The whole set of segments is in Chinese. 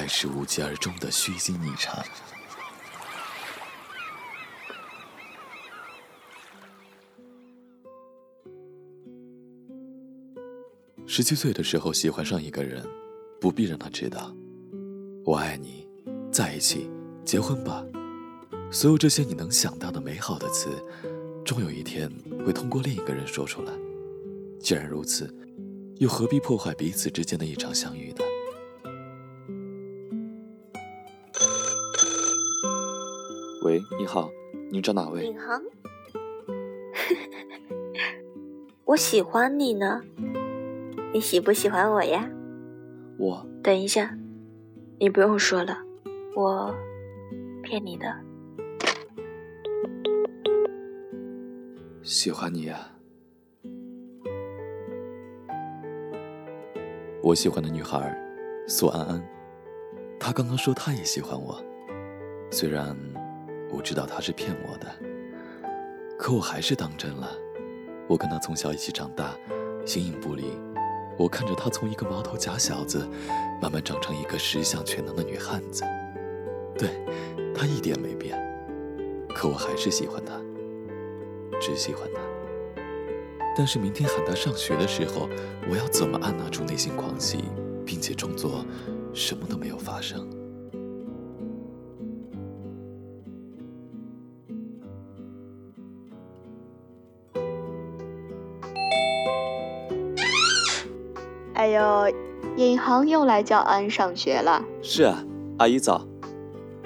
爱是无疾而终的虚惊一场。十七岁的时候喜欢上一个人，不必让他知道。我爱你，在一起，结婚吧。所有这些你能想到的美好的词，终有一天会通过另一个人说出来。既然如此，又何必破坏彼此之间的一场相遇呢？喂，你好，您找哪位？领航，我喜欢你呢。你喜不喜欢我呀？我等一下，你不用说了，我骗你的。喜欢你呀。我喜欢的女孩苏安安，她刚刚说她也喜欢我，虽然我知道她是骗我的，可我还是当真了。我跟她从小一起长大，形影不离。我看着她从一个毛头假小子，慢慢长成一个十项全能的女汉子。对，她一点没变，可我还是喜欢她，只喜欢她。但是明天喊她上学的时候，我要怎么按捺住内心狂喜，并且装作什么都没有发生？哎呦，尹航又来叫安上学了。是啊，阿姨早。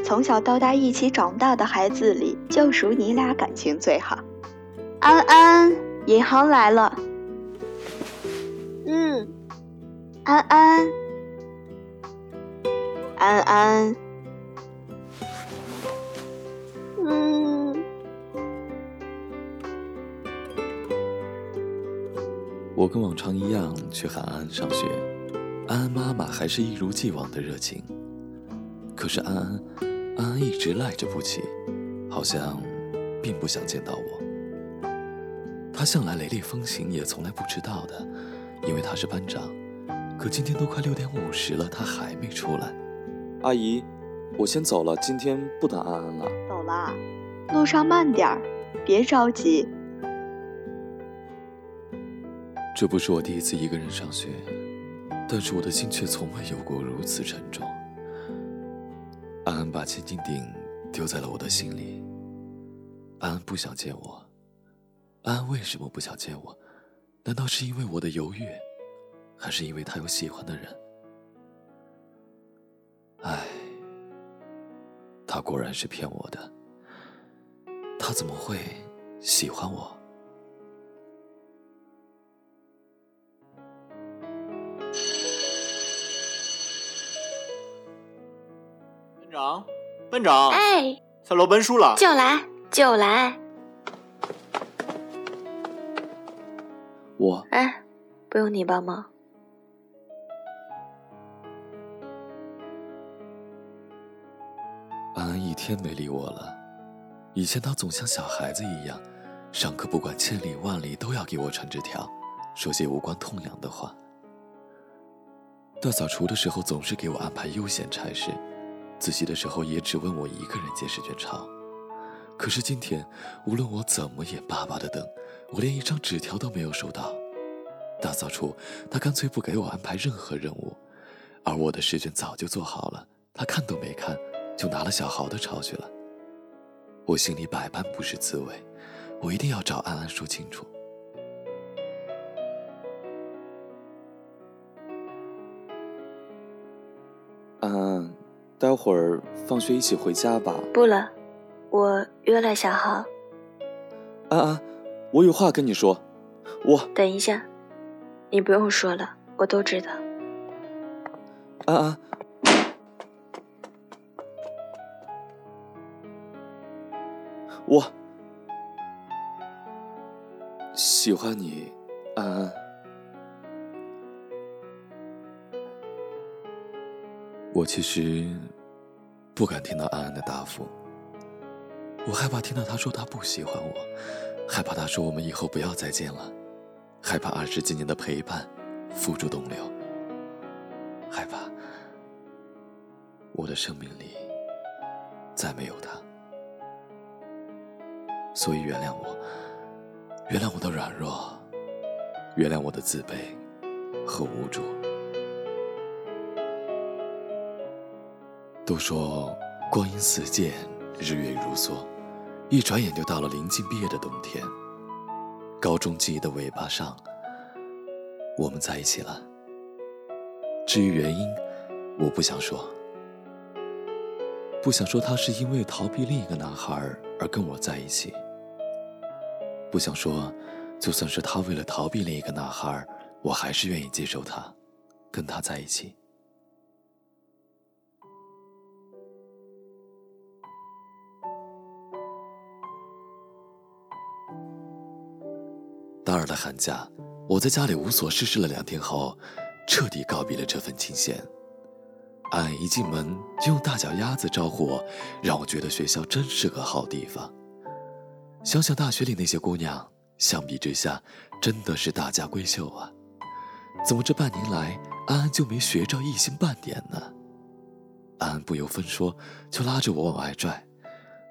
从小到大一起长大的孩子里，就属你俩感情最好。安安，尹航来了。嗯，安安，安安，我跟往常一样去喊安安上学，安安妈妈还是一如既往的热情。可是安安，安安一直赖着不起，好像并不想见到我。她向来雷厉风行，也从来不迟到的，因为她是班长。可今天都快六点五十了，她还没出来。阿姨，我先走了，今天不等安安了。走了，路上慢点儿，别着急。这不是我第一次一个人上学，但是我的心却从未有过如此沉重。安安把千斤顶丢在了我的心里。安安不想见我。安安为什么不想见我？难道是因为我的犹豫，还是因为他有喜欢的人？唉，他果然是骗我的。他怎么会喜欢我？班长，哎，下楼搬书了。就来就来。我哎，不用你帮忙。安安一天没理我了。以前他总像小孩子一样，上课不管千里万里都要给我传纸条，说些无关痛痒的话。大扫除的时候总是给我安排悠闲差事，自习的时候也只问我一个人借试卷抄。可是今天，无论我怎么眼巴巴的等，我连一张纸条都没有收到。大扫除，他干脆不给我安排任何任务，而我的试卷早就做好了，他看都没看，就拿了小豪的抄去了。我心里百般不是滋味，我一定要找安安说清楚。待会儿放学一起回家吧。不了，我约了小豪。安安，我有话跟你说。我等一下，你不用说了，我都知道。安安，我喜欢你，安安。我其实不敢听到安安的答复，我害怕听到他说他不喜欢我，害怕他说我们以后不要再见了，害怕二十几年的陪伴付诸东流，害怕，我的生命里再没有他，所以原谅我，原谅我的软弱，原谅我的自卑和无助。都说光阴似箭，日月如梭，一转眼就到了临近毕业的冬天。高中记忆的尾巴上，我们在一起了。至于原因，我不想说。不想说他是因为逃避另一个男孩而跟我在一起。不想说，就算是他为了逃避另一个男孩，我还是愿意接受他，跟他在一起。二的寒假，我在家里无所事事了两天后，彻底告别了这份清闲。安一进门就用大脚丫子招呼我，让我觉得学校真是个好地方。想想大学里那些姑娘，相比之下，真的是大家闺秀啊！怎么这半年来，安安就没学着一星半点呢？安安不由分说就拉着我往外拽，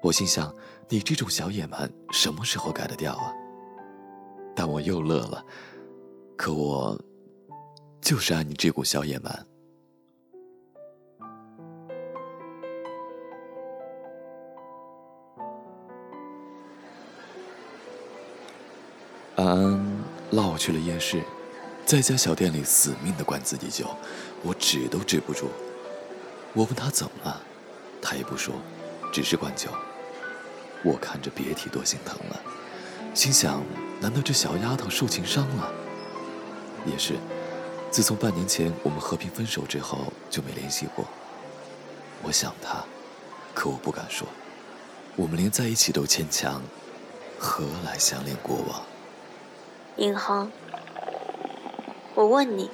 我心想：你这种小野蛮，什么时候改得掉啊？但我又乐了，可我就是爱你这股小野蛮。安安拉我去了夜市，在家小店里死命的灌自己酒，我止都止不住。我问他怎么了，他也不说，只是灌酒。我看着别提多心疼了，心想：难道这小丫头受情伤了？也是，自从半年前我们和平分手之后就没联系过。我想她，可我不敢说。我们连在一起都牵强，何来相恋过往？尹航，我问你，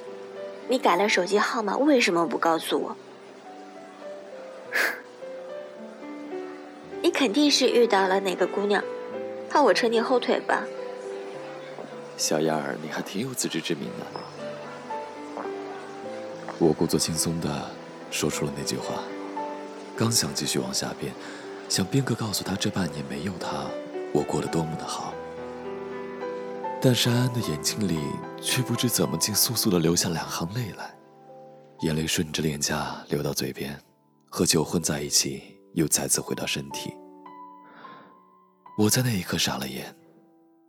你改了手机号码，为什么不告诉我？你肯定是遇到了哪个姑娘，怕我扯你后腿吧？小燕儿，你还挺有自知之明的。我故作轻松的说出了那句话，刚想继续往下编，想编个告诉他这半年没有他，我过得多么的好。但是安安的眼睛里却不知怎么竟簌簌的流下两行泪来，眼泪顺着脸颊流到嘴边，和酒混在一起，又再次回到身体。我在那一刻傻了眼，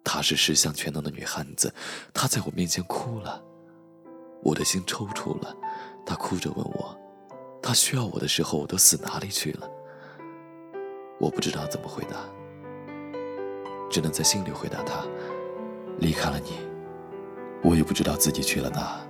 她是十项全能的女汉子，她在我面前哭了，我的心抽搐了。她哭着问我，她需要我的时候，我都死哪里去了？我不知道怎么回答，只能在心里回答她。离开了你，我也不知道自己去了哪。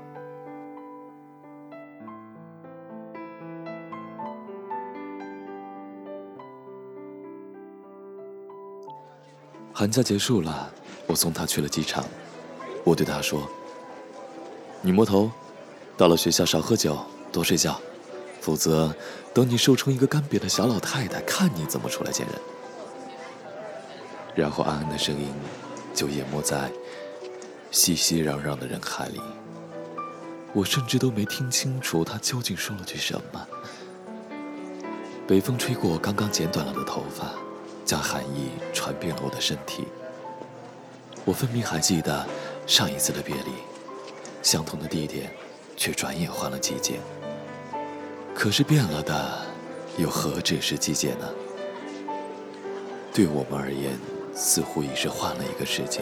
寒假结束了，我送他去了机场。我对他说：“女魔头，到了学校少喝酒，多睡觉，否则等你瘦成一个干瘪的小老太太，看你怎么出来见人。”然后安安的声音。就淹没在熙熙攘攘的人海里，我甚至都没听清楚他究竟说了句什么。北风吹过刚刚剪短了的头发，将寒意传遍了我的身体。我分明还记得上一次的别离，相同的地点，却转眼换了季节。可是变了的，又何止是季节呢？对我们而言。似乎已是换了一个世界。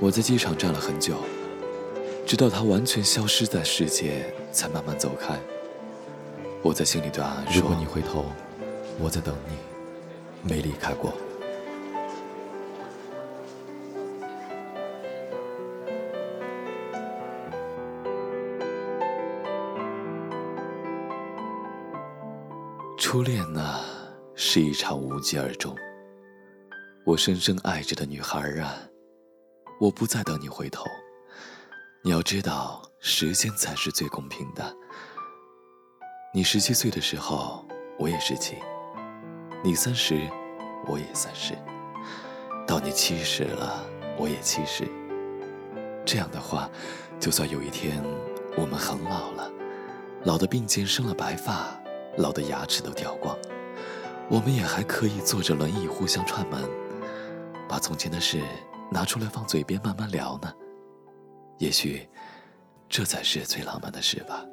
我在机场站了很久，直到他完全消失在世界，才慢慢走开。我在心里对安安说：“如果你回头，我在等你，没离开过。”初恋呢，是一场无疾而终。我深深爱着的女孩啊，我不再等你回头。你要知道，时间才是最公平的。你十七岁的时候，我也十七；你三十，我也三十；到你七十了，我也七十。这样的话，就算有一天我们很老了，老的鬓间生了白发，老的牙齿都掉光，我们也还可以坐着轮椅互相串门，把从前的事拿出来放嘴边慢慢聊呢。也许，这才是最浪漫的事吧。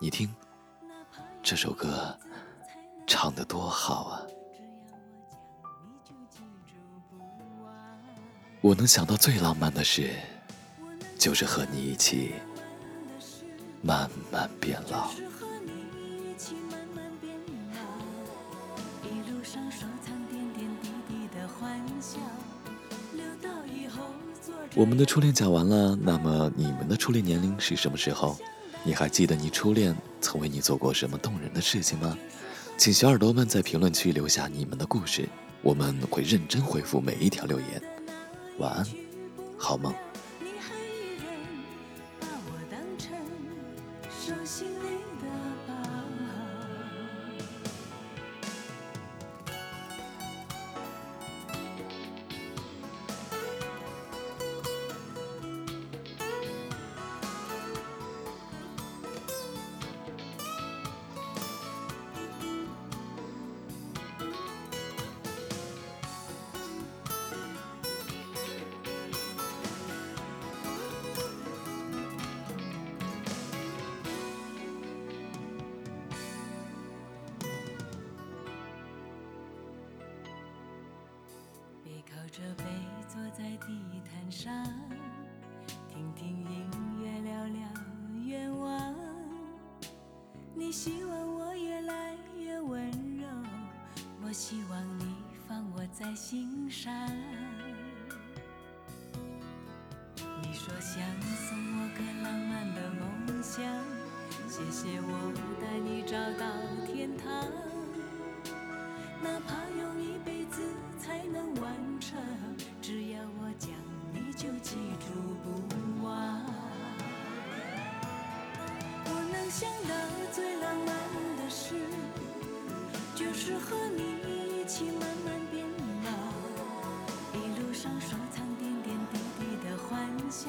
你听，这首歌唱得多好啊！我能想到最浪漫的事，就是和你一起。慢慢变老。我们的初恋讲完了，那么你们的初恋年龄是什么时候？你还记得你初恋曾为你做过什么动人的事情吗？请小耳朵们在评论区留下你们的故事，我们会认真回复每一条留言。晚安，好梦。着背坐在地毯上，听听音乐，聊聊愿望。你希望我越来越温柔，我希望你放我在心上。你说想想到最浪漫的事，就是和你一起慢慢变老。一路上收藏点点滴滴的欢笑，